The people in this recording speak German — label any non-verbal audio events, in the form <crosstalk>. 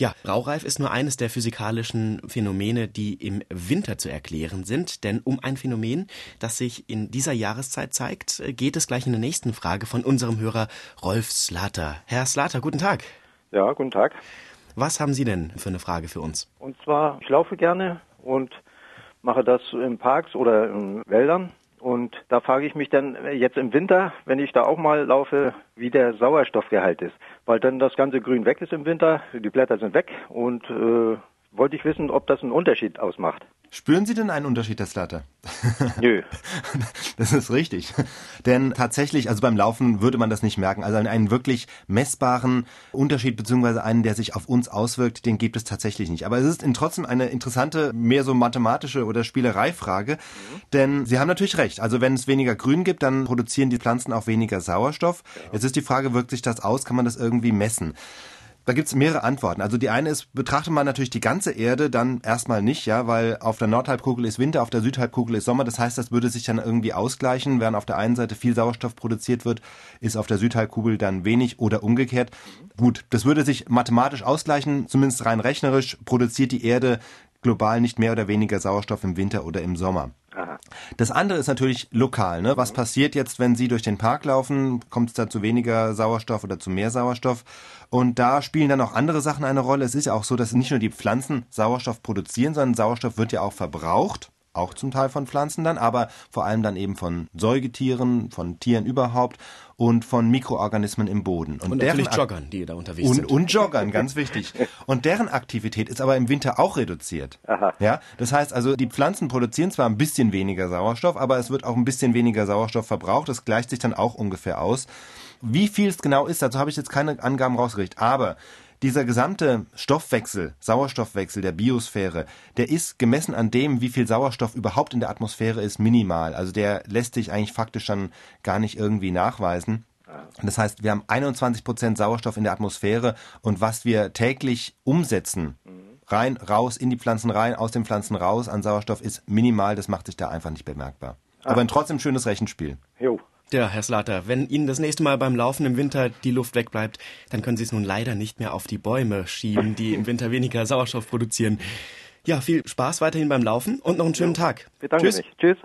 Ja, Raureif ist nur eines der physikalischen Phänomene, die im Winter zu erklären sind. Denn um ein Phänomen, das sich in dieser Jahreszeit zeigt, geht es gleich in der nächsten Frage von unserem Hörer Rolf Slater. Herr Slater, guten Tag. Ja, guten Tag. Was haben Sie denn für eine Frage für uns? Und zwar, ich laufe gerne und mache das in Parks oder in Wäldern. Und da frage ich mich dann jetzt im Winter, wenn ich da auch mal laufe, wie der Sauerstoffgehalt ist. Weil dann das ganze Grün weg ist im Winter, die Blätter sind weg und äh, wollte ich wissen, ob das einen Unterschied ausmacht. Spüren Sie denn einen Unterschied, Herr Slatter? <laughs> Nö. Das ist richtig. Denn tatsächlich, also beim Laufen würde man das nicht merken. Also einen wirklich messbaren Unterschied, beziehungsweise einen, der sich auf uns auswirkt, den gibt es tatsächlich nicht. Aber es ist trotzdem eine interessante, mehr so mathematische oder Spielereifrage. Mhm. Denn Sie haben natürlich recht. Also wenn es weniger Grün gibt, dann produzieren die Pflanzen auch weniger Sauerstoff. Ja. Jetzt ist die Frage, wirkt sich das aus? Kann man das irgendwie messen? Da gibt's mehrere Antworten. Also die eine ist, betrachtet man natürlich die ganze Erde dann erstmal nicht, ja, weil auf der Nordhalbkugel ist Winter, auf der Südhalbkugel ist Sommer. Das heißt, das würde sich dann irgendwie ausgleichen. Während auf der einen Seite viel Sauerstoff produziert wird, ist auf der Südhalbkugel dann wenig oder umgekehrt. Gut, das würde sich mathematisch ausgleichen, zumindest rein rechnerisch produziert die Erde global nicht mehr oder weniger Sauerstoff im Winter oder im Sommer. Das andere ist natürlich lokal. Ne? Was passiert jetzt, wenn Sie durch den Park laufen? Kommt es da zu weniger Sauerstoff oder zu mehr Sauerstoff? Und da spielen dann auch andere Sachen eine Rolle. Es ist ja auch so, dass nicht nur die Pflanzen Sauerstoff produzieren, sondern Sauerstoff wird ja auch verbraucht auch zum Teil von Pflanzen dann, aber vor allem dann eben von Säugetieren, von Tieren überhaupt und von Mikroorganismen im Boden. Und, und natürlich Joggern, die da unterwegs und, sind. Und Joggern, ganz wichtig. Und deren Aktivität ist aber im Winter auch reduziert. Aha. Ja, das heißt also, die Pflanzen produzieren zwar ein bisschen weniger Sauerstoff, aber es wird auch ein bisschen weniger Sauerstoff verbraucht. Das gleicht sich dann auch ungefähr aus. Wie viel es genau ist, dazu habe ich jetzt keine Angaben rausgerichtet. Aber dieser gesamte Stoffwechsel, Sauerstoffwechsel der Biosphäre, der ist gemessen an dem, wie viel Sauerstoff überhaupt in der Atmosphäre ist, minimal. Also der lässt sich eigentlich faktisch dann gar nicht irgendwie nachweisen. Das heißt, wir haben 21 Prozent Sauerstoff in der Atmosphäre und was wir täglich umsetzen, rein, raus, in die Pflanzen rein, aus den Pflanzen raus an Sauerstoff ist minimal. Das macht sich da einfach nicht bemerkbar. Aber ein trotzdem schönes Rechenspiel. Ja, Herr Slater, wenn Ihnen das nächste Mal beim Laufen im Winter die Luft wegbleibt, dann können Sie es nun leider nicht mehr auf die Bäume schieben, die im Winter weniger Sauerstoff produzieren. Ja, viel Spaß weiterhin beim Laufen und noch einen schönen Tag. Bedanke Tschüss. mich. Tschüss.